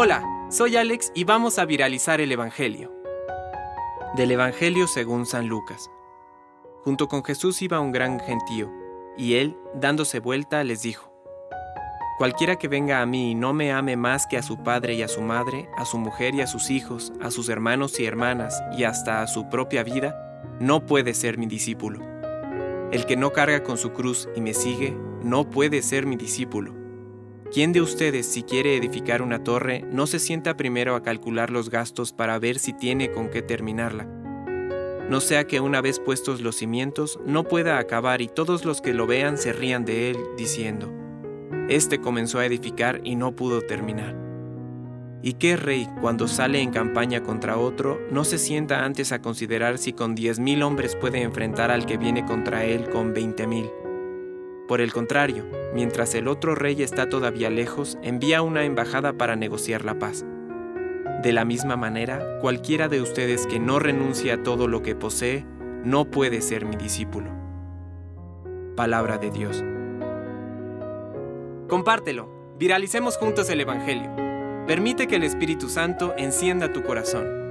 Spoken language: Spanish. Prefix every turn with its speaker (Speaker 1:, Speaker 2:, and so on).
Speaker 1: Hola, soy Alex y vamos a viralizar el Evangelio. Del Evangelio según San Lucas. Junto con Jesús iba un gran gentío, y él, dándose vuelta, les dijo, Cualquiera que venga a mí y no me ame más que a su padre y a su madre, a su mujer y a sus hijos, a sus hermanos y hermanas, y hasta a su propia vida, no puede ser mi discípulo. El que no carga con su cruz y me sigue, no puede ser mi discípulo. ¿Quién de ustedes, si quiere edificar una torre, no se sienta primero a calcular los gastos para ver si tiene con qué terminarla? No sea que una vez puestos los cimientos, no pueda acabar y todos los que lo vean se rían de él, diciendo, Este comenzó a edificar y no pudo terminar. ¿Y qué rey, cuando sale en campaña contra otro, no se sienta antes a considerar si con diez mil hombres puede enfrentar al que viene contra él con veinte mil? Por el contrario, mientras el otro rey está todavía lejos, envía una embajada para negociar la paz. De la misma manera, cualquiera de ustedes que no renuncie a todo lo que posee, no puede ser mi discípulo. Palabra de Dios. Compártelo, viralicemos juntos el Evangelio. Permite que el Espíritu Santo encienda tu corazón.